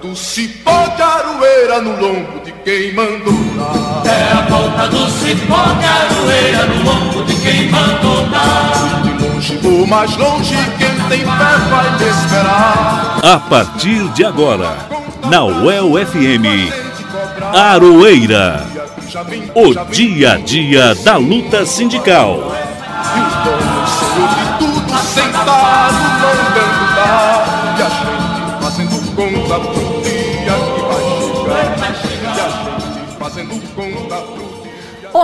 do cipó de aroeira no lombo de quem mandou dar. É a ponta do cipó de aroeira no lombo de quem mandou dar. De longe ou mais longe, quem tem fé vai me esperar. A partir de agora, na UEL FM, Aroeira. O dia a dia da luta sindical. E os donos senhor de tudo sentado mandando dar. E a gente fazendo conta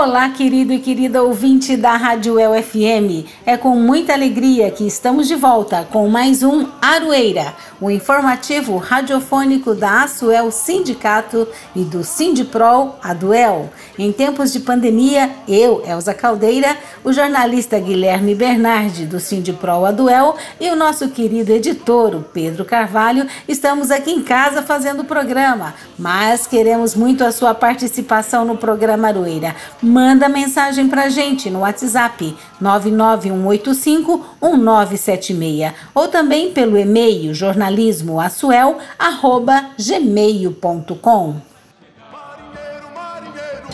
Olá, querido e querida ouvinte da Rádio El FM. É com muita alegria que estamos de volta com mais um Aroeira, o informativo radiofônico da Asuel Sindicato e do Sindiprol Aduel. Em tempos de pandemia, eu, Elza Caldeira, o jornalista Guilherme Bernardi do Sindiprol Aduel e o nosso querido editor, o Pedro Carvalho, estamos aqui em casa fazendo o programa, mas queremos muito a sua participação no programa Aroeira manda mensagem pra gente no WhatsApp 991851976 ou também pelo e-mail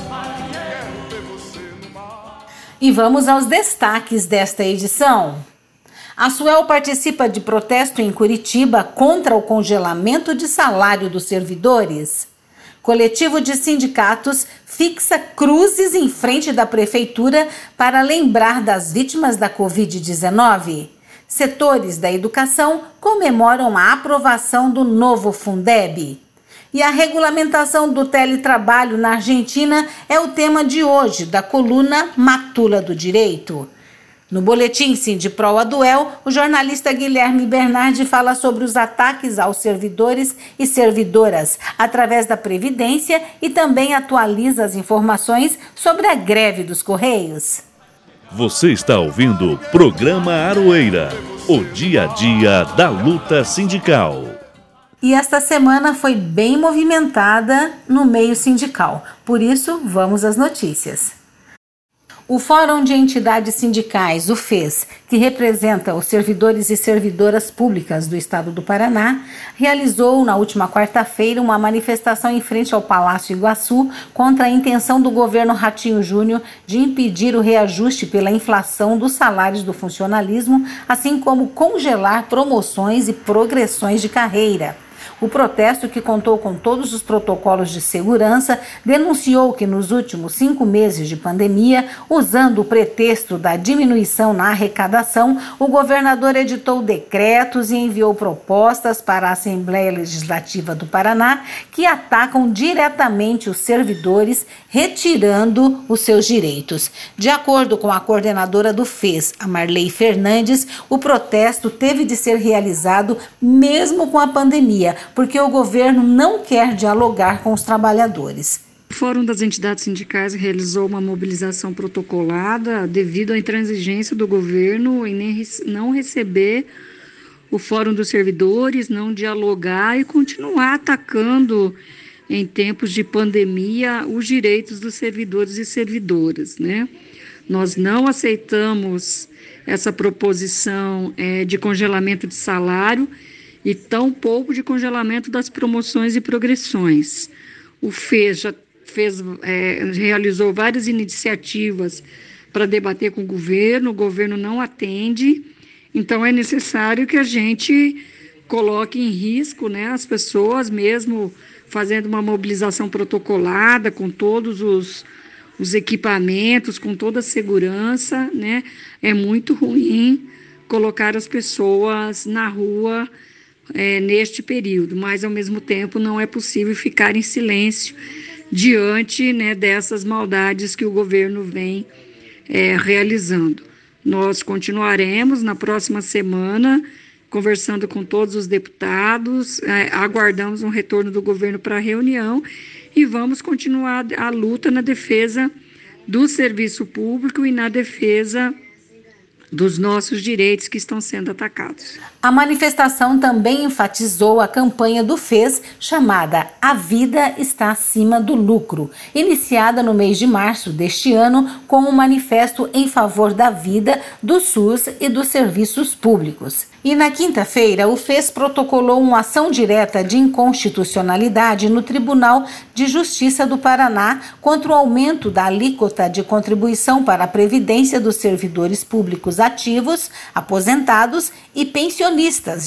mar. E vamos aos destaques desta edição. A Suel participa de protesto em Curitiba contra o congelamento de salário dos servidores. Coletivo de sindicatos fixa cruzes em frente da prefeitura para lembrar das vítimas da Covid-19. Setores da educação comemoram a aprovação do novo Fundeb. E a regulamentação do teletrabalho na Argentina é o tema de hoje da coluna Matula do Direito. No boletim Sindipro Aduel, o jornalista Guilherme Bernardi fala sobre os ataques aos servidores e servidoras através da Previdência e também atualiza as informações sobre a greve dos Correios. Você está ouvindo o programa Aroeira, o dia a dia da luta sindical. E esta semana foi bem movimentada no meio sindical. Por isso, vamos às notícias. O Fórum de Entidades Sindicais, o FES, que representa os servidores e servidoras públicas do Estado do Paraná, realizou na última quarta-feira uma manifestação em frente ao Palácio Iguaçu contra a intenção do governo Ratinho Júnior de impedir o reajuste pela inflação dos salários do funcionalismo, assim como congelar promoções e progressões de carreira. O protesto, que contou com todos os protocolos de segurança, denunciou que nos últimos cinco meses de pandemia, usando o pretexto da diminuição na arrecadação, o governador editou decretos e enviou propostas para a Assembleia Legislativa do Paraná que atacam diretamente os servidores, retirando os seus direitos. De acordo com a coordenadora do FES, a Marley Fernandes, o protesto teve de ser realizado mesmo com a pandemia porque o governo não quer dialogar com os trabalhadores. O Fórum das Entidades Sindicais realizou uma mobilização protocolada devido à intransigência do governo em não receber o Fórum dos Servidores, não dialogar e continuar atacando em tempos de pandemia os direitos dos servidores e servidoras, né? Nós não aceitamos essa proposição é, de congelamento de salário e tão pouco de congelamento das promoções e progressões. O FES já fez, é, realizou várias iniciativas para debater com o governo, o governo não atende, então é necessário que a gente coloque em risco né, as pessoas, mesmo fazendo uma mobilização protocolada com todos os, os equipamentos, com toda a segurança, né? É muito ruim colocar as pessoas na rua é, neste período, mas ao mesmo tempo não é possível ficar em silêncio diante né, dessas maldades que o governo vem é, realizando. Nós continuaremos na próxima semana conversando com todos os deputados, é, aguardamos um retorno do governo para a reunião e vamos continuar a luta na defesa do serviço público e na defesa dos nossos direitos que estão sendo atacados. A manifestação também enfatizou a campanha do FES chamada A Vida está acima do lucro, iniciada no mês de março deste ano com um manifesto em favor da vida, do SUS e dos serviços públicos. E na quinta-feira, o FES protocolou uma ação direta de inconstitucionalidade no Tribunal de Justiça do Paraná contra o aumento da alíquota de contribuição para a Previdência dos servidores públicos ativos, aposentados e pensionistas,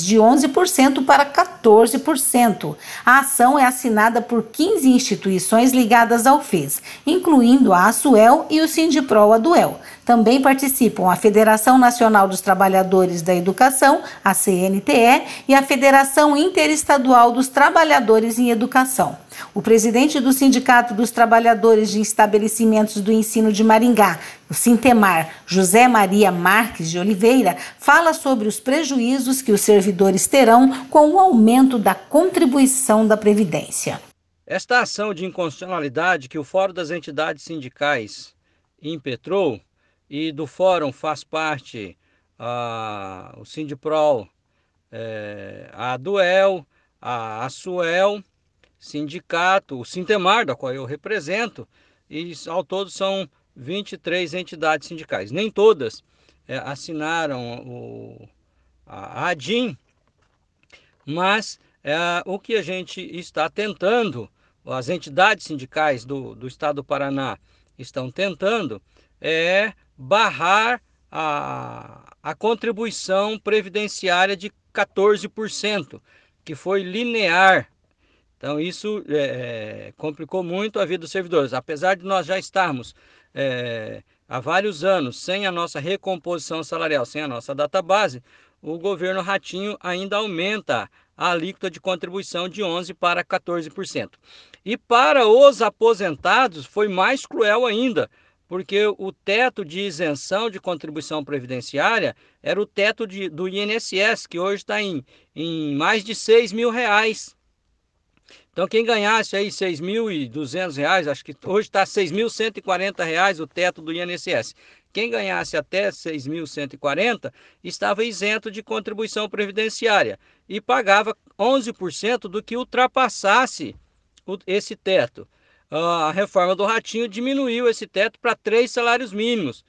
de 11% para 14%. A ação é assinada por 15 instituições ligadas ao FES, incluindo a ASUEL e o Sindipro Aduel. Também participam a Federação Nacional dos Trabalhadores da Educação, a CNTE, e a Federação Interestadual dos Trabalhadores em Educação. O presidente do Sindicato dos Trabalhadores de Estabelecimentos do Ensino de Maringá, o Sintemar, José Maria Marques de Oliveira, fala sobre os prejuízos que os servidores terão com o aumento da contribuição da Previdência. Esta ação de inconstitucionalidade que o Fórum das Entidades Sindicais impetrou e do fórum faz parte a, o Sindiprol, é, a Duel, a Asuel, sindicato, o Sintemar, da qual eu represento, e ao todo são 23 entidades sindicais. Nem todas é, assinaram o, a ADIM, mas é, o que a gente está tentando, as entidades sindicais do, do estado do Paraná estão tentando, é barrar a, a contribuição previdenciária de 14%, que foi linear. Então, isso é, é, complicou muito a vida dos servidores. Apesar de nós já estarmos é, há vários anos sem a nossa recomposição salarial, sem a nossa database, o governo Ratinho ainda aumenta a alíquota de contribuição de 11% para 14%. E para os aposentados foi mais cruel ainda, porque o teto de isenção de contribuição previdenciária era o teto de, do INSS, que hoje está em, em mais de 6 mil reais. Então, quem ganhasse aí 6.200 reais, acho que hoje está 6.140 reais o teto do INSS. Quem ganhasse até 6.140 estava isento de contribuição previdenciária e pagava 11% do que ultrapassasse esse teto a reforma do Ratinho diminuiu esse teto para três salários mínimos.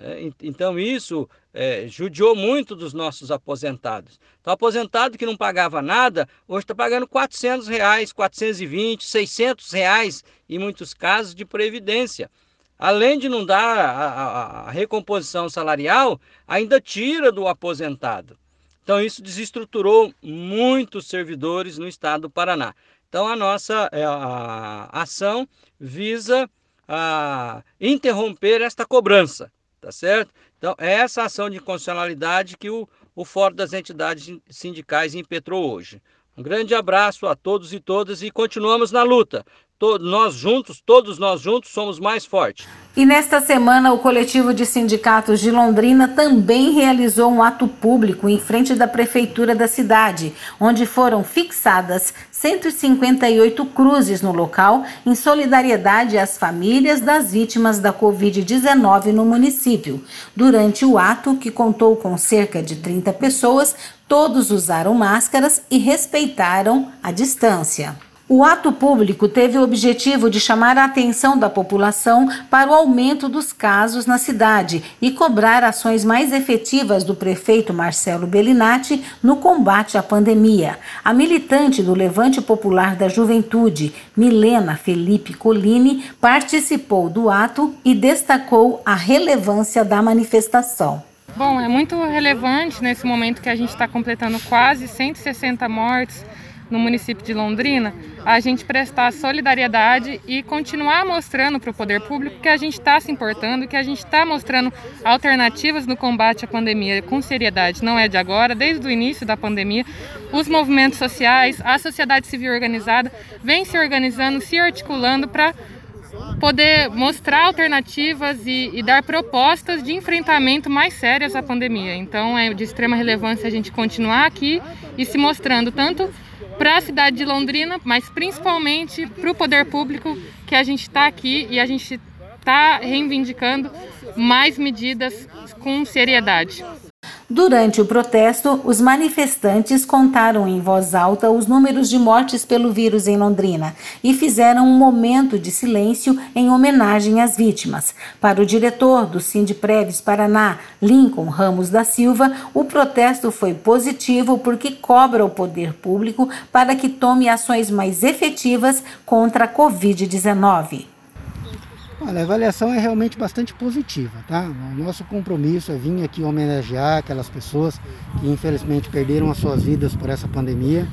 É, então isso é, judiou muito dos nossos aposentados. Então, aposentado que não pagava nada, hoje está pagando 400 reais, 420, 600 reais, em muitos casos, de previdência. Além de não dar a, a, a recomposição salarial, ainda tira do aposentado. Então, isso desestruturou muitos servidores no estado do Paraná. Então, a nossa é, a ação visa a interromper esta cobrança, tá certo? Então, é essa ação de constitucionalidade que o, o Fórum das Entidades Sindicais impetrou hoje. Um grande abraço a todos e todas e continuamos na luta nós juntos, todos nós juntos, somos mais fortes. E nesta semana, o coletivo de sindicatos de Londrina também realizou um ato público em frente da prefeitura da cidade, onde foram fixadas 158 cruzes no local, em solidariedade às famílias das vítimas da Covid-19 no município. Durante o ato, que contou com cerca de 30 pessoas, todos usaram máscaras e respeitaram a distância. O ato público teve o objetivo de chamar a atenção da população para o aumento dos casos na cidade e cobrar ações mais efetivas do prefeito Marcelo Bellinati no combate à pandemia. A militante do Levante Popular da Juventude, Milena Felipe Colini, participou do ato e destacou a relevância da manifestação. Bom, é muito relevante nesse momento que a gente está completando quase 160 mortes no município de Londrina, a gente prestar solidariedade e continuar mostrando para o poder público que a gente está se importando, que a gente está mostrando alternativas no combate à pandemia com seriedade. Não é de agora, desde o início da pandemia, os movimentos sociais, a sociedade civil organizada vem se organizando, se articulando para poder mostrar alternativas e, e, dar propostas de enfrentamento mais sérias à pandemia. Então é de extrema relevância a gente continuar aqui e se mostrando tanto para a cidade de Londrina, mas principalmente para o poder público que a gente está aqui e a gente está reivindicando mais medidas com seriedade. Durante o protesto, os manifestantes contaram em voz alta os números de mortes pelo vírus em Londrina e fizeram um momento de silêncio em homenagem às vítimas. Para o diretor do Sindpreves Paraná, Lincoln Ramos da Silva, o protesto foi positivo porque cobra o poder público para que tome ações mais efetivas contra a Covid-19. Olha, a avaliação é realmente bastante positiva, tá? O nosso compromisso é vir aqui homenagear aquelas pessoas que infelizmente perderam as suas vidas por essa pandemia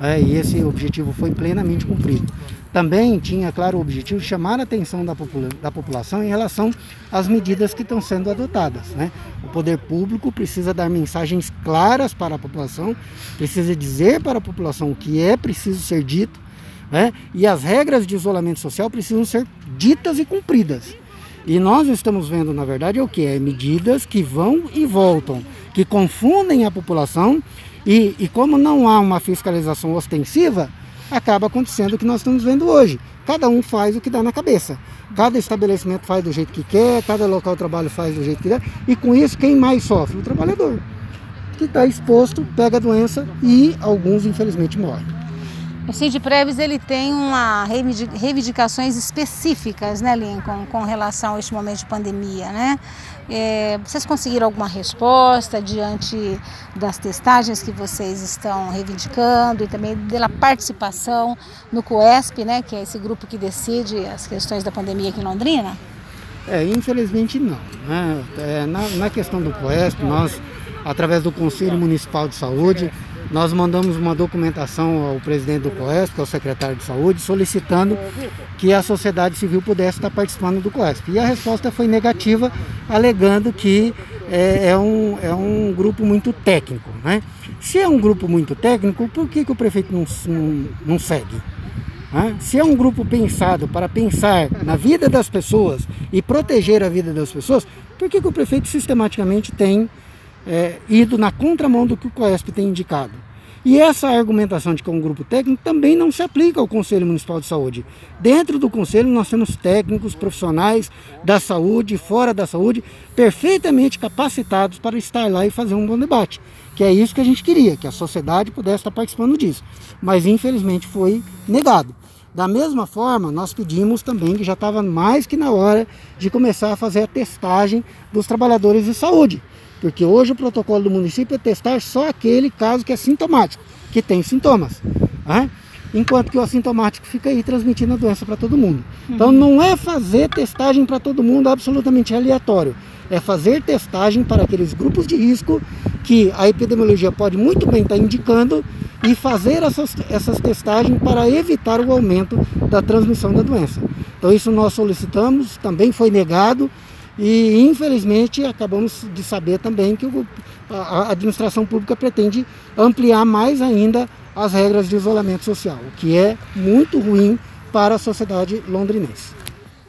é, e esse objetivo foi plenamente cumprido. Também tinha, claro, o objetivo de chamar a atenção da, popula da população em relação às medidas que estão sendo adotadas. Né? O poder público precisa dar mensagens claras para a população, precisa dizer para a população o que é preciso ser dito né? E as regras de isolamento social precisam ser ditas e cumpridas. E nós estamos vendo, na verdade, é o que? É medidas que vão e voltam, que confundem a população e, e como não há uma fiscalização ostensiva, acaba acontecendo o que nós estamos vendo hoje. Cada um faz o que dá na cabeça. Cada estabelecimento faz do jeito que quer, cada local de trabalho faz do jeito que quer. E com isso, quem mais sofre? O trabalhador. Que está exposto, pega a doença e alguns, infelizmente, morrem. O Cid Preves ele tem uma reivindicações específicas, né, Lincoln, com relação a este momento de pandemia, né? É, vocês conseguiram alguma resposta diante das testagens que vocês estão reivindicando e também da participação no COESP, né, que é esse grupo que decide as questões da pandemia aqui em Londrina? É, infelizmente não. Né? É, na, na questão do COESP, nós, através do Conselho Municipal de Saúde, nós mandamos uma documentação ao presidente do COESP, que é o secretário de saúde, solicitando que a sociedade civil pudesse estar participando do COESP. E a resposta foi negativa, alegando que é, é um, é um grupo muito técnico. Né? Se é um grupo muito técnico, por que, que o prefeito não, não, não segue? Se é um grupo pensado para pensar na vida das pessoas e proteger a vida das pessoas, por que, que o prefeito sistematicamente tem é, ido na contramão do que o COESP tem indicado. E essa argumentação de que é um grupo técnico também não se aplica ao Conselho Municipal de Saúde. Dentro do Conselho nós temos técnicos, profissionais da saúde, fora da saúde, perfeitamente capacitados para estar lá e fazer um bom debate. Que é isso que a gente queria, que a sociedade pudesse estar participando disso. Mas infelizmente foi negado. Da mesma forma, nós pedimos também que já estava mais que na hora de começar a fazer a testagem dos trabalhadores de saúde. Porque hoje o protocolo do município é testar só aquele caso que é sintomático, que tem sintomas. Né? Enquanto que o assintomático fica aí transmitindo a doença para todo mundo. Então uhum. não é fazer testagem para todo mundo absolutamente aleatório. É fazer testagem para aqueles grupos de risco que a epidemiologia pode muito bem estar tá indicando e fazer essas, essas testagens para evitar o aumento da transmissão da doença. Então isso nós solicitamos, também foi negado, e infelizmente acabamos de saber também que a administração pública pretende ampliar mais ainda as regras de isolamento social, o que é muito ruim para a sociedade londrinense.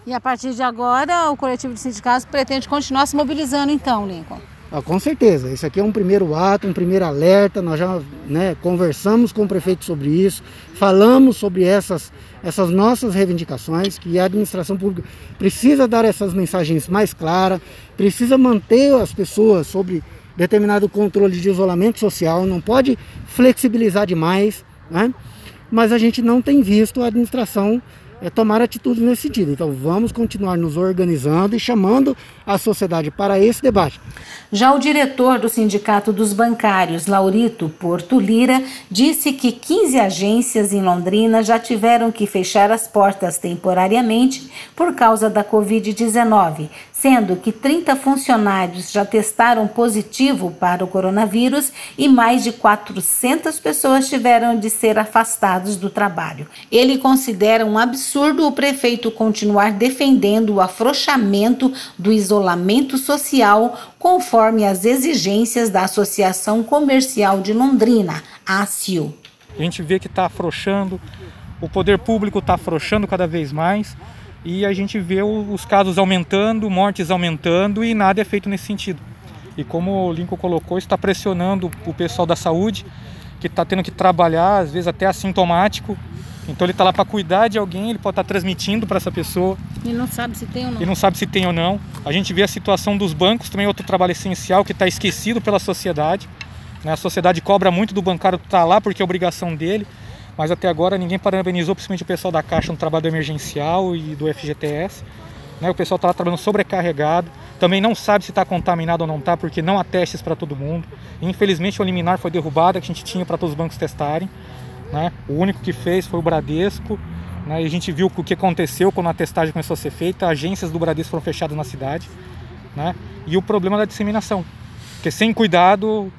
E a partir de agora, o coletivo de sindicatos pretende continuar se mobilizando então, Lincoln? Ah, com certeza, esse aqui é um primeiro ato, um primeiro alerta. Nós já né, conversamos com o prefeito sobre isso, falamos sobre essas, essas nossas reivindicações, que a administração pública precisa dar essas mensagens mais claras, precisa manter as pessoas sobre determinado controle de isolamento social, não pode flexibilizar demais, né? mas a gente não tem visto a administração é tomar atitudes nesse sentido. Então vamos continuar nos organizando e chamando a sociedade para esse debate. Já o diretor do Sindicato dos Bancários, Laurito Porto Lira, disse que 15 agências em Londrina já tiveram que fechar as portas temporariamente por causa da Covid-19, sendo que 30 funcionários já testaram positivo para o coronavírus e mais de 400 pessoas tiveram de ser afastados do trabalho. Ele considera um absurdo o prefeito continuar defendendo o afrouxamento do isolamento social conforme as exigências da Associação Comercial de Londrina, a ACIO. A gente vê que está afrouxando, o poder público está afrouxando cada vez mais e a gente vê os casos aumentando, mortes aumentando e nada é feito nesse sentido. E como o Lincoln colocou, está pressionando o pessoal da saúde, que está tendo que trabalhar, às vezes até assintomático, Então ele está lá para cuidar de alguém, ele pode estar tá transmitindo para essa pessoa. E não sabe se tem ou não. E não sabe se tem ou não. A gente vê a situação dos bancos, também outro trabalho essencial que está esquecido pela sociedade. Né? A sociedade cobra muito do bancário estar tá lá porque é obrigação dele, mas até agora ninguém parabenizou, principalmente o pessoal da Caixa no trabalho emergencial e do FGTS. Né? O pessoal está lá trabalhando sobrecarregado, também não sabe se está contaminado ou não está, porque não há testes para todo mundo. Infelizmente o liminar foi derrubado, que a gente tinha para todos os bancos testarem. Né? O único que fez foi o Bradesco. Né? E a gente viu o que aconteceu quando a testagem começou a ser feita. Agências do Bradesco foram fechadas na cidade. Né? E o problema da disseminação. Porque sem cuidado,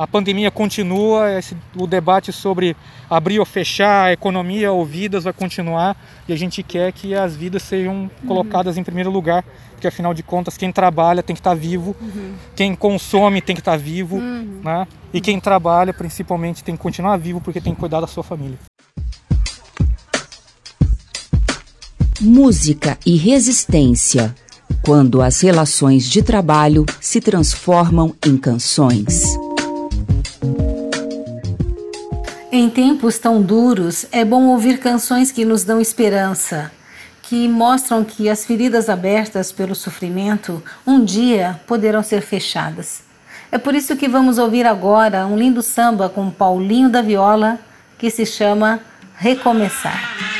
a pandemia continua, esse, o debate sobre abrir ou fechar, a economia ou vidas vai continuar e a gente quer que as vidas sejam uhum. colocadas em primeiro lugar, porque afinal de contas quem trabalha tem que estar vivo, uhum. quem consome tem que estar vivo, uhum. né? e quem trabalha principalmente tem que continuar vivo porque tem que cuidar da sua família. Música e resistência quando as relações de trabalho se transformam em canções. Em tempos tão duros, é bom ouvir canções que nos dão esperança, que mostram que as feridas abertas pelo sofrimento um dia poderão ser fechadas. É por isso que vamos ouvir agora um lindo samba com Paulinho da Viola que se chama Recomeçar.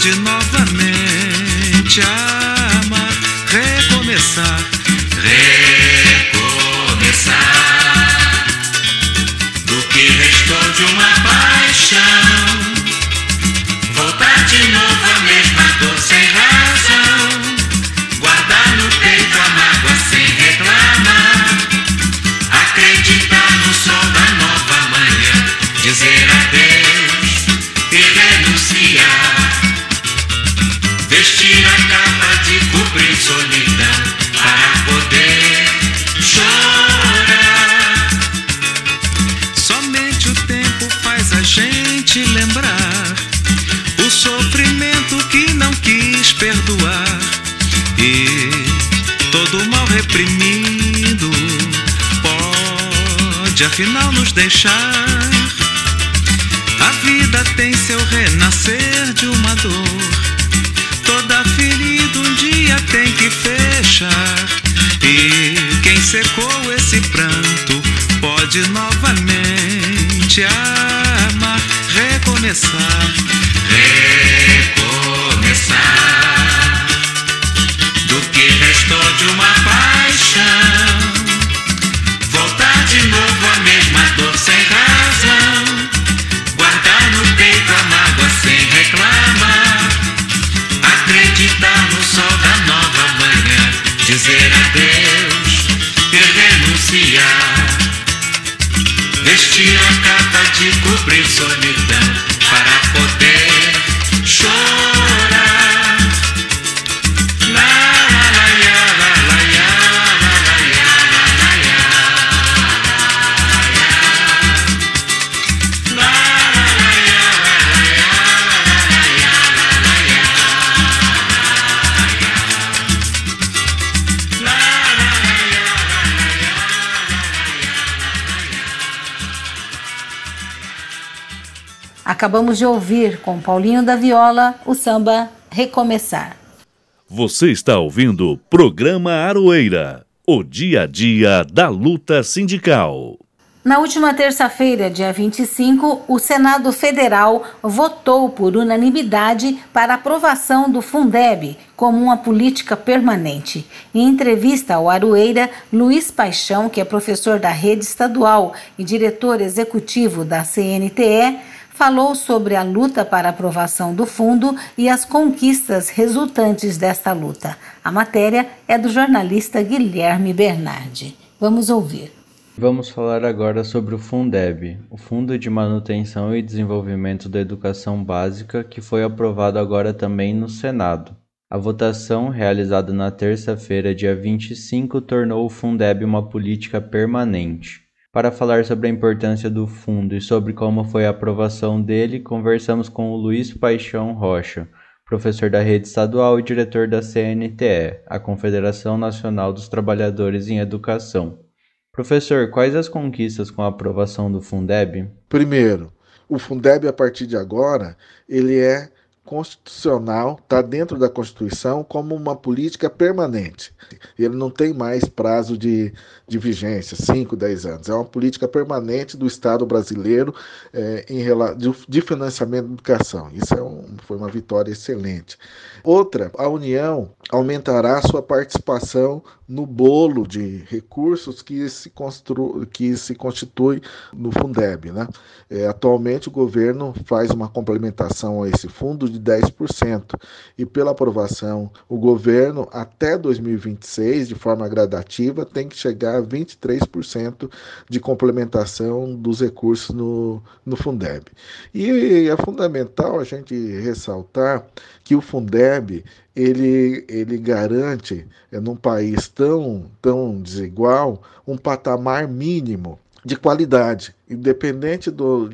pode novamente. Amar, Vestir a capa de cobrir solidão para poder chorar. Somente o tempo faz a gente lembrar o sofrimento que não quis perdoar e todo mal reprimido pode afinal nos deixar. Acabamos de ouvir com Paulinho da Viola o samba Recomeçar. Você está ouvindo o programa Aroeira, o dia a dia da luta sindical. Na última terça-feira, dia 25, o Senado Federal votou por unanimidade para aprovação do Fundeb como uma política permanente. Em entrevista ao Aroeira, Luiz Paixão, que é professor da rede estadual e diretor executivo da CNTE, falou sobre a luta para aprovação do fundo e as conquistas resultantes desta luta. A matéria é do jornalista Guilherme Bernardi. Vamos ouvir. Vamos falar agora sobre o Fundeb, o Fundo de Manutenção e Desenvolvimento da Educação Básica, que foi aprovado agora também no Senado. A votação, realizada na terça-feira, dia 25, tornou o Fundeb uma política permanente. Para falar sobre a importância do fundo e sobre como foi a aprovação dele, conversamos com o Luiz Paixão Rocha, professor da rede estadual e diretor da CNTE, a Confederação Nacional dos Trabalhadores em Educação. Professor, quais as conquistas com a aprovação do Fundeb? Primeiro, o Fundeb a partir de agora, ele é constitucional, está dentro da Constituição como uma política permanente. Ele não tem mais prazo de, de vigência, 5, 10 anos. É uma política permanente do Estado brasileiro é, em, de, de, financiamento da educação. Isso é um, foi uma vitória excelente. Outra, a União aumentará sua participação no bolo de recursos que se, constru, que se constitui no Fundeb. Né? É, atualmente, o governo faz uma complementação a esse fundo de 10%, e pela aprovação, o governo, até 2026, de forma gradativa, tem que chegar a 23% de complementação dos recursos no, no Fundeb. E é fundamental a gente ressaltar que o Fundeb ele, ele garante, é, num país tão, tão desigual, um patamar mínimo de qualidade, independente do,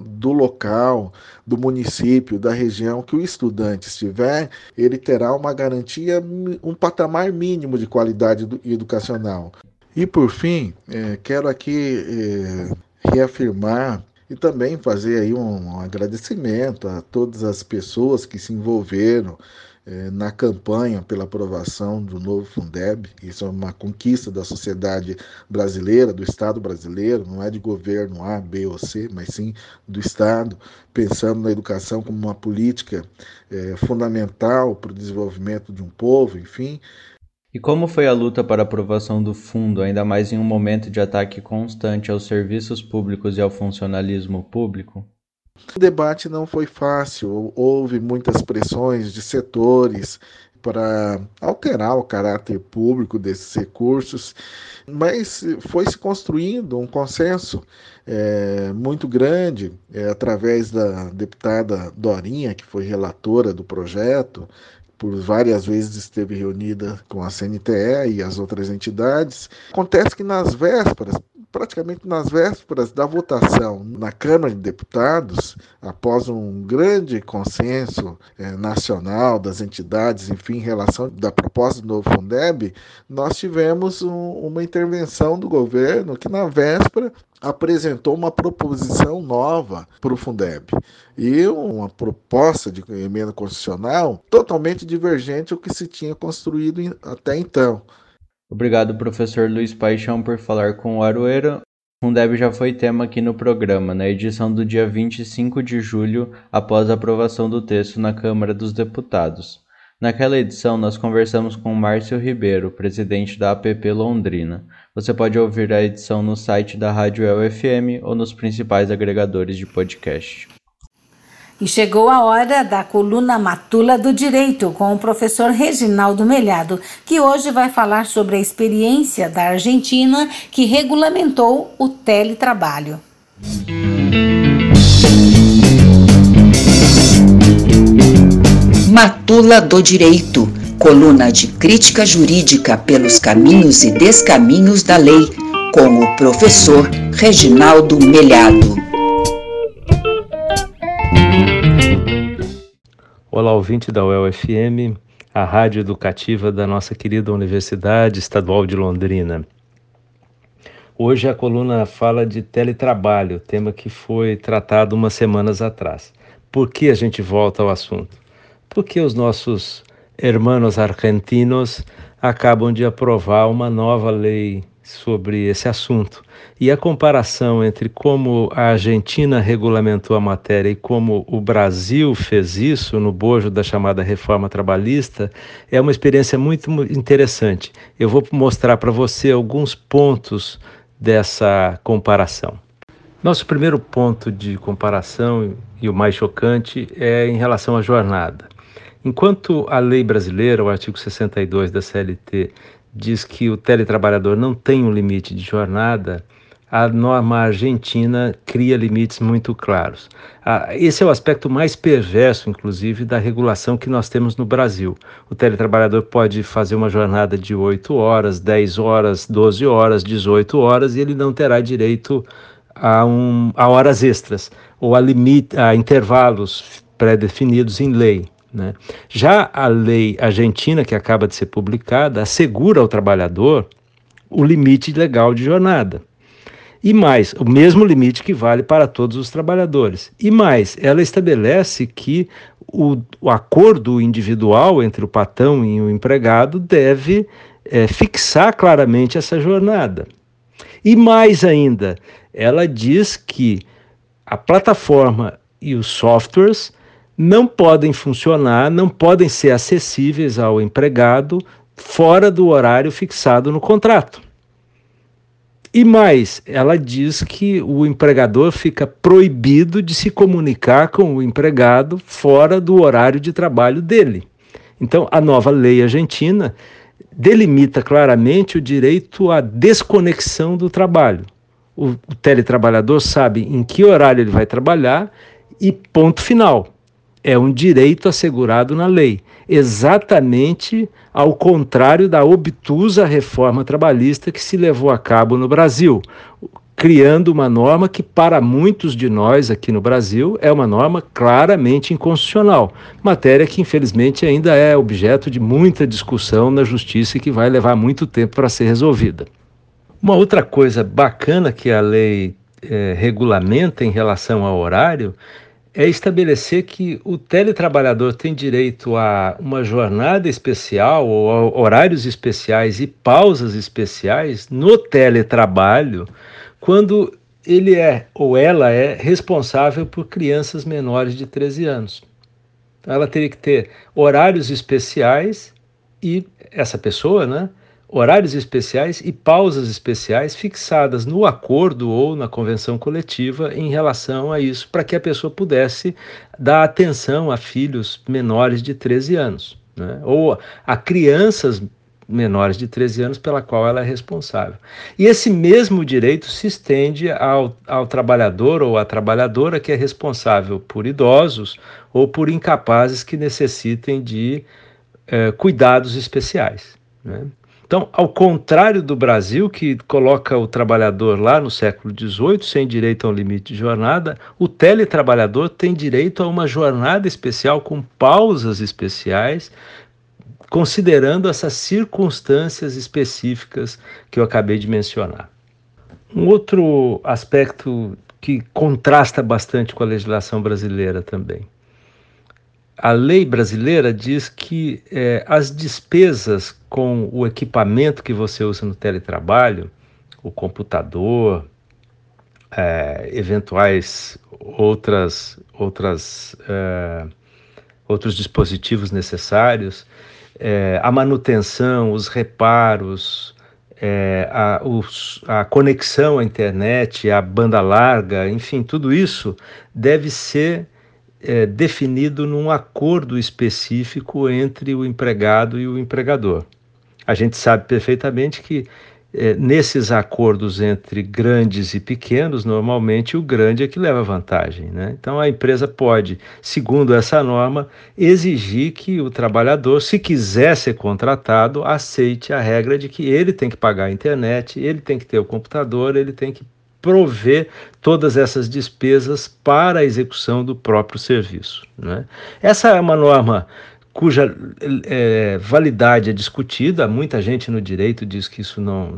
do local, do município, da região que o estudante estiver, ele terá uma garantia, um patamar mínimo de qualidade educacional. E por fim, é, quero aqui é, reafirmar e também fazer aí um, um agradecimento a todas as pessoas que se envolveram na campanha pela aprovação do novo Fundeb. Isso é uma conquista da sociedade brasileira, do Estado brasileiro, não é de governo A, B ou C, mas sim do Estado, pensando na educação como uma política é, fundamental para o desenvolvimento de um povo, enfim. E como foi a luta para a aprovação do fundo, ainda mais em um momento de ataque constante aos serviços públicos e ao funcionalismo público? O debate não foi fácil, houve muitas pressões de setores para alterar o caráter público desses recursos, mas foi se construindo um consenso é, muito grande é, através da deputada Dorinha, que foi relatora do projeto, por várias vezes esteve reunida com a CNTE e as outras entidades. Acontece que nas vésperas, praticamente nas vésperas da votação na Câmara de Deputados, após um grande consenso é, nacional das entidades, enfim, em relação da proposta do novo Fundeb, nós tivemos um, uma intervenção do governo que na véspera apresentou uma proposição nova para o Fundeb e uma proposta de emenda constitucional totalmente divergente ao que se tinha construído até então. Obrigado, professor Luiz Paixão, por falar com o Aroeira. Fundeb já foi tema aqui no programa, na edição do dia 25 de julho, após a aprovação do texto na Câmara dos Deputados. Naquela edição, nós conversamos com Márcio Ribeiro, presidente da APP Londrina. Você pode ouvir a edição no site da Rádio El ou nos principais agregadores de podcast. E chegou a hora da coluna Matula do Direito com o professor Reginaldo Melhado, que hoje vai falar sobre a experiência da Argentina que regulamentou o teletrabalho. Matula do Direito, coluna de crítica jurídica pelos caminhos e descaminhos da lei, com o professor Reginaldo Melhado. Olá, ouvinte da UEL-FM, a rádio educativa da nossa querida Universidade Estadual de Londrina. Hoje a coluna fala de teletrabalho, tema que foi tratado umas semanas atrás. Por que a gente volta ao assunto? Porque os nossos hermanos argentinos acabam de aprovar uma nova lei sobre esse assunto. E a comparação entre como a Argentina regulamentou a matéria e como o Brasil fez isso no bojo da chamada reforma trabalhista é uma experiência muito interessante. Eu vou mostrar para você alguns pontos dessa comparação. Nosso primeiro ponto de comparação e o mais chocante é em relação à jornada. Enquanto a lei brasileira, o artigo 62 da CLT, diz que o teletrabalhador não tem um limite de jornada, a norma argentina cria limites muito claros. Ah, esse é o aspecto mais perverso, inclusive, da regulação que nós temos no Brasil. O teletrabalhador pode fazer uma jornada de 8 horas, 10 horas, 12 horas, 18 horas e ele não terá direito a, um, a horas extras ou a, limite, a intervalos pré-definidos em lei. Né? Já a lei argentina, que acaba de ser publicada, assegura ao trabalhador o limite legal de jornada. E mais, o mesmo limite que vale para todos os trabalhadores. E mais, ela estabelece que o, o acordo individual entre o patrão e o empregado deve é, fixar claramente essa jornada. E mais ainda, ela diz que a plataforma e os softwares não podem funcionar, não podem ser acessíveis ao empregado fora do horário fixado no contrato. E mais, ela diz que o empregador fica proibido de se comunicar com o empregado fora do horário de trabalho dele. Então, a nova lei argentina delimita claramente o direito à desconexão do trabalho. O, teletrabalhador sabe em que horário ele vai trabalhar e ponto final é um direito assegurado na lei, exatamente ao contrário da obtusa reforma trabalhista que se levou a cabo no Brasil, criando uma norma que, para muitos de nós aqui no Brasil, é uma norma claramente inconstitucional, matéria que, infelizmente, ainda é objeto de muita discussão na justiça e que vai levar muito tempo para ser resolvida. Uma outra coisa bacana que a lei é, regulamenta em relação ao horário é estabelecer que o teletrabalhador tem direito a uma jornada especial ou horários especiais e pausas especiais no teletrabalho quando ele é ou ela é responsável por crianças menores de 13 anos. Ela teria que ter horários especiais e essa pessoa, né, horários especiais e pausas especiais fixadas no acordo ou na convenção coletiva em relação a isso, para que a pessoa pudesse dar atenção a filhos menores de 13 anos, né? ou a crianças menores de 13 anos pela qual ela é responsável. E esse mesmo direito se estende ao, ao trabalhador ou à trabalhadora que é responsável por idosos ou por incapazes que necessitem de eh, cuidados especiais. Né? Então, ao contrário do Brasil, que coloca o trabalhador lá no século XVIII sem direito a um limite de jornada, o teletrabalhador tem direito a uma jornada especial com pausas especiais, considerando essas circunstâncias específicas que eu acabei de mencionar. Um outro aspecto que contrasta bastante com a legislação brasileira também a lei brasileira diz que é, as despesas com o equipamento que você usa no teletrabalho, o computador, é, eventuais outras, outras, é, outros dispositivos necessários, a manutenção, os reparos, a, os, a conexão à internet, a banda larga, enfim, tudo isso deve ser é, definido num acordo específico entre o empregado e o empregador. A gente sabe perfeitamente que é, nesses acordos entre grandes e pequenos, normalmente o grande é que leva vantagem. Né? Então a empresa pode, segundo essa norma, exigir que o trabalhador, se quiser ser contratado, aceite a regra de que ele tem que pagar a internet, ele tem que ter o computador, ele tem que prover todas essas despesas para a execução do próprio serviço. Né? Essa é uma norma cuja é, validade é discutida. Muita gente no direito diz que isso não,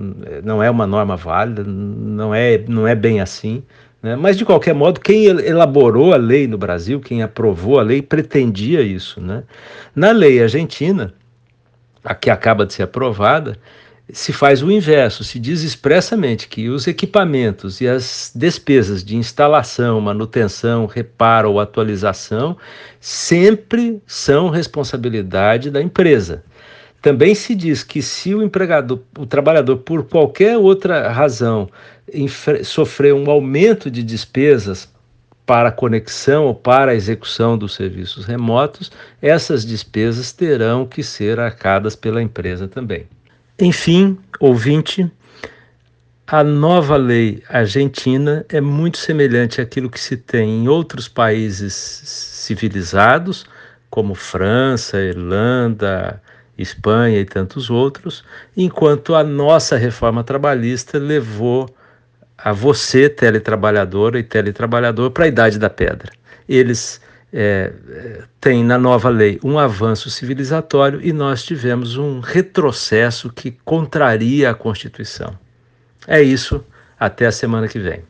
não é uma norma válida, não é, não é bem assim. Né? Mas, de qualquer modo, quem elaborou a lei no Brasil, quem aprovou a lei, pretendia isso. Né? Na lei argentina, a que acaba de ser aprovada, se faz o inverso, se diz expressamente que os equipamentos e as despesas de instalação, manutenção, reparo ou atualização sempre são responsabilidade da empresa. Também se diz que se o empregador, o trabalhador, por qualquer outra razão, sofrer um aumento de despesas para a conexão ou para a execução dos serviços remotos, essas despesas terão que ser arcadas pela empresa também. Enfim, ouvinte, a nova lei argentina é muito semelhante àquilo que se tem em outros países civilizados, como França, Irlanda, Espanha e tantos outros, enquanto a nossa reforma trabalhista levou a você, teletrabalhadora e teletrabalhador, para a idade da pedra. Eles é, tem na nova lei um avanço civilizatório e nós tivemos um retrocesso que contraria a Constituição. É isso, até a semana que vem.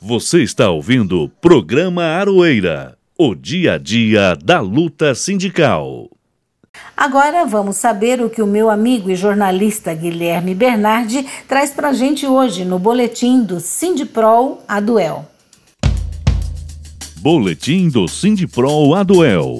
Você está ouvindo o programa Aroeira, o dia a dia da luta sindical. Agora vamos saber o que o meu amigo e jornalista Guilherme Bernardi traz para a gente hoje no boletim do Sindiprol Aduel. Boletim do Sindipro Aduel.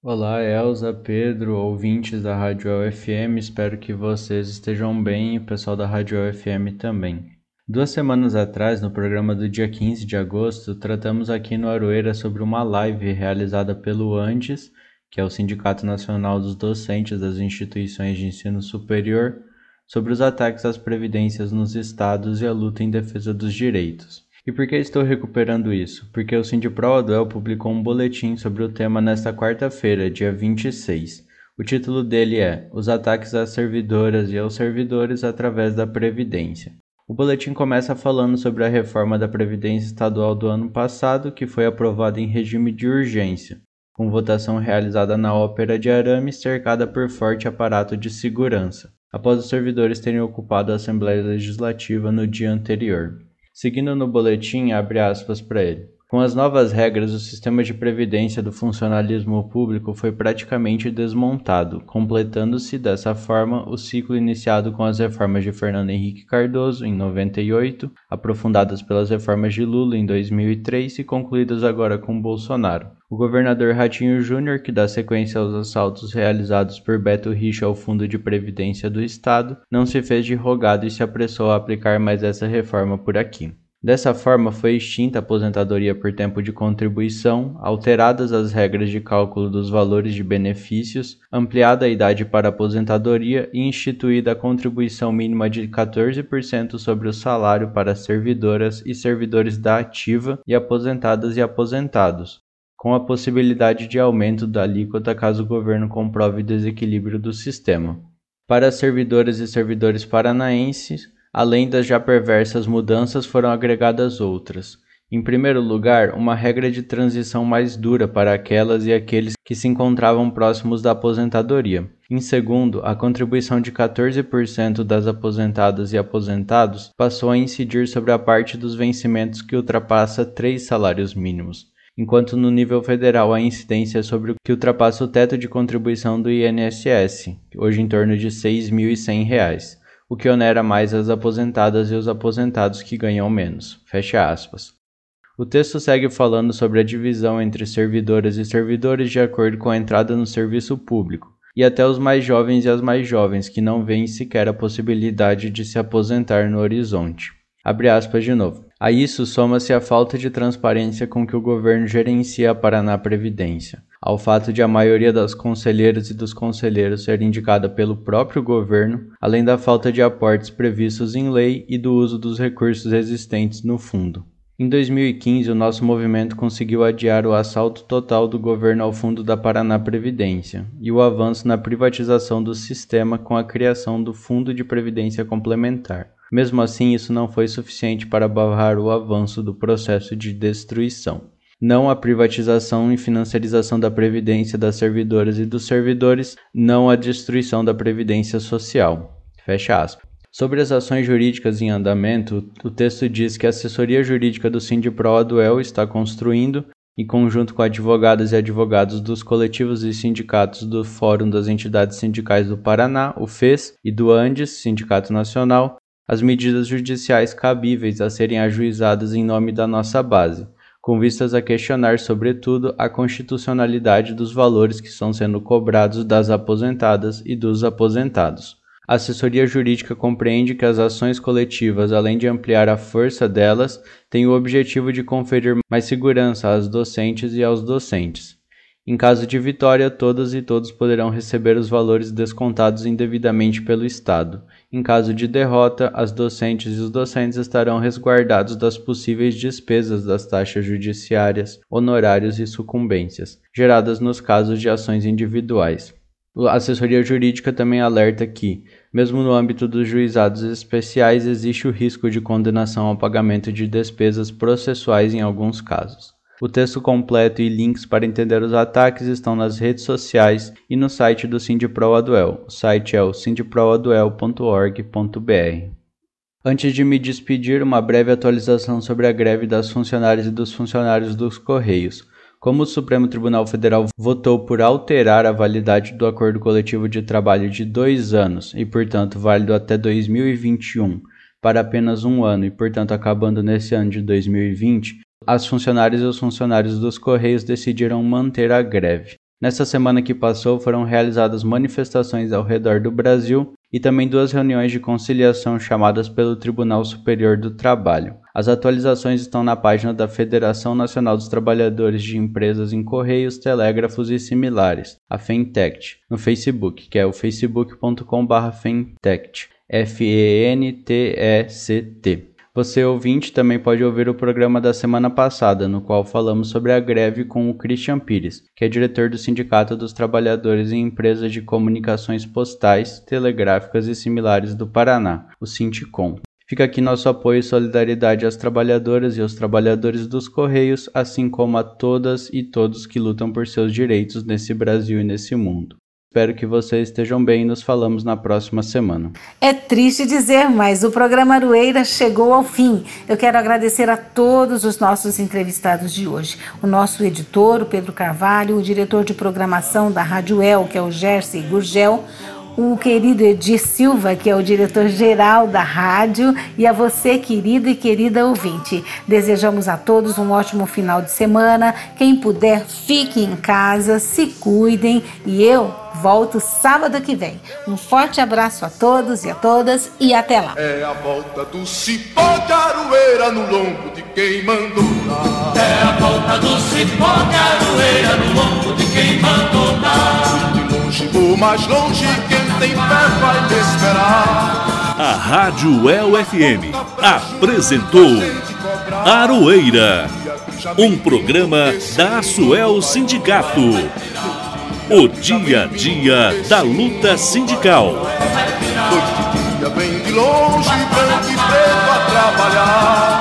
Olá, Elza, Pedro, ouvintes da Rádio UFM, espero que vocês estejam bem e o pessoal da Rádio UFM também. Duas semanas atrás, no programa do dia 15 de agosto, tratamos aqui no Aroeira sobre uma live realizada pelo Andes, que é o Sindicato Nacional dos Docentes das Instituições de Ensino Superior, sobre os ataques às previdências nos estados e a luta em defesa dos direitos. E por que estou recuperando isso? Porque o Sindipro Aduel publicou um boletim sobre o tema nesta quarta-feira, dia 26. O título dele é Os ataques às servidoras e aos servidores através da Previdência. O boletim começa falando sobre a reforma da Previdência Estadual do ano passado, que foi aprovada em regime de urgência, com votação realizada na Ópera de Arame, cercada por forte aparato de segurança, após os servidores terem ocupado a Assembleia Legislativa no dia anterior. Seguindo no boletim, abre aspas para ele. Com as novas regras, o sistema de previdência do funcionalismo público foi praticamente desmontado, completando-se dessa forma o ciclo iniciado com as reformas de Fernando Henrique Cardoso em 98, aprofundadas pelas reformas de Lula em 2003 e concluídas agora com Bolsonaro. O governador Ratinho Júnior, que dá sequência aos assaltos realizados por Beto Richa ao Fundo de Previdência do Estado, não se fez de rogado e se apressou a aplicar mais essa reforma por aqui. Dessa forma, foi extinta a aposentadoria por tempo de contribuição, alteradas as regras de cálculo dos valores de benefícios, ampliada a idade para aposentadoria e instituída a contribuição mínima de 14% sobre o salário para servidoras e servidores da ativa e aposentadas e aposentados, com a possibilidade de aumento da alíquota caso o governo comprove desequilíbrio do sistema. Para servidoras e servidores paranaenses, além das já perversas mudanças, foram agregadas outras. Em primeiro lugar, uma regra de transição mais dura para aquelas e aqueles que se encontravam próximos da aposentadoria. Em segundo, a contribuição de 14% das aposentadas e aposentados passou a incidir sobre a parte dos vencimentos que ultrapassa três salários mínimos enquanto no nível federal a incidência é sobre o que ultrapassa o teto de contribuição do INSS, hoje em torno de R$ 6.100, o que onera mais as aposentadas e os aposentados que ganham menos. Fecha aspas. O texto segue falando sobre a divisão entre servidoras e servidores de acordo com a entrada no serviço público, e até os mais jovens e as mais jovens que não veem sequer a possibilidade de se aposentar no horizonte. Abre aspas de novo. A isso soma-se a falta de transparência com que o governo gerencia a Paraná Previdência, ao fato de a maioria das conselheiras e dos conselheiros ser indicada pelo próprio governo, além da falta de aportes previstos em lei e do uso dos recursos existentes no fundo. Em 2015, o nosso movimento conseguiu adiar o assalto total do governo ao fundo da Paraná Previdência e o avanço na privatização do sistema com a criação do Fundo de Previdência Complementar. Mesmo assim, isso não foi suficiente para barrar o avanço do processo de destruição. Não à privatização e financiarização da previdência das servidoras e dos servidores, não à destruição da previdência social. Fecha aspas. Sobre as ações jurídicas em andamento, o texto diz que a assessoria jurídica do Sindipro Aduel está construindo, em conjunto com advogadas e advogados dos coletivos e sindicatos do Fórum das Entidades Sindicais do Paraná, o FES, e do Andes, Sindicato Nacional, as medidas judiciais cabíveis a serem ajuizadas em nome da nossa base, com vistas a questionar, sobretudo, a constitucionalidade dos valores que estão sendo cobrados das aposentadas e dos aposentados. A assessoria jurídica compreende que as ações coletivas, além de ampliar a força delas, têm o objetivo de conferir mais segurança às docentes e aos docentes. Em caso de vitória, todas e todos poderão receber os valores descontados indevidamente pelo Estado. Em caso de derrota, as docentes e os docentes estarão resguardados das possíveis despesas das taxas judiciárias, honorários e sucumbências, geradas nos casos de ações individuais. A assessoria jurídica também alerta que, mesmo no âmbito dos juizados especiais, existe o risco de condenação ao pagamento de despesas processuais em alguns casos. O texto completo e links para entender os ataques estão nas redes sociais e no site do Sindipro Aduel. O site é o sindiproaduel.org.br. Antes de me despedir, uma breve atualização sobre a greve das funcionárias e dos funcionários dos Correios. Como o Supremo Tribunal Federal votou por alterar a validade do acordo coletivo de trabalho de dois anos e, portanto, válido até 2021 para apenas um ano e, portanto, acabando nesse ano de 2020, as funcionárias e os funcionários dos Correios decidiram manter a greve. Nessa semana que passou, foram realizadas manifestações ao redor do Brasil e também duas reuniões de conciliação chamadas pelo Tribunal Superior do Trabalho. As atualizações estão na página da Federação Nacional dos Trabalhadores de Empresas em Correios, Telégrafos e Similares, a Fentect, no Facebook, que é o facebook.com/fentect, F E N T E C T. Você ouvinte também pode ouvir o programa da semana passada, no qual falamos sobre a greve com o Christian Pires, que é diretor do Sindicato dos Trabalhadores em Empresas de Comunicações Postais, Telegráficas e Similares do Paraná, o Sinticom. Fica aqui nosso apoio e solidariedade às trabalhadoras e aos trabalhadores dos Correios, assim como a todas e todos que lutam por seus direitos nesse Brasil e nesse mundo. Espero que vocês estejam bem e nos falamos na próxima semana. É triste dizer, mas o programa Arueira chegou ao fim. Eu quero agradecer a todos os nossos entrevistados de hoje. O nosso editor, o Pedro Carvalho, o diretor de programação da Rádio El, que é o Jersey Gurgel, o querido Edir Silva, que é o diretor-geral da rádio, e a você, querido e querida ouvinte. Desejamos a todos um ótimo final de semana. Quem puder, fique em casa, se cuidem e eu volto sábado que vem. Um forte abraço a todos e a todas e até lá. É a volta do cipó de aroeira no lombo de quem mandou dar. É a volta do cipó de aroeira no lombo de quem mandou dar. Vou mais longe, quem tem fé vai me esperar. A Rádio El FM apresentou Aroeira, um programa da Asuel Sindicato. O dia a dia da luta sindical. Dia vem de longe, branco e preto a trabalhar.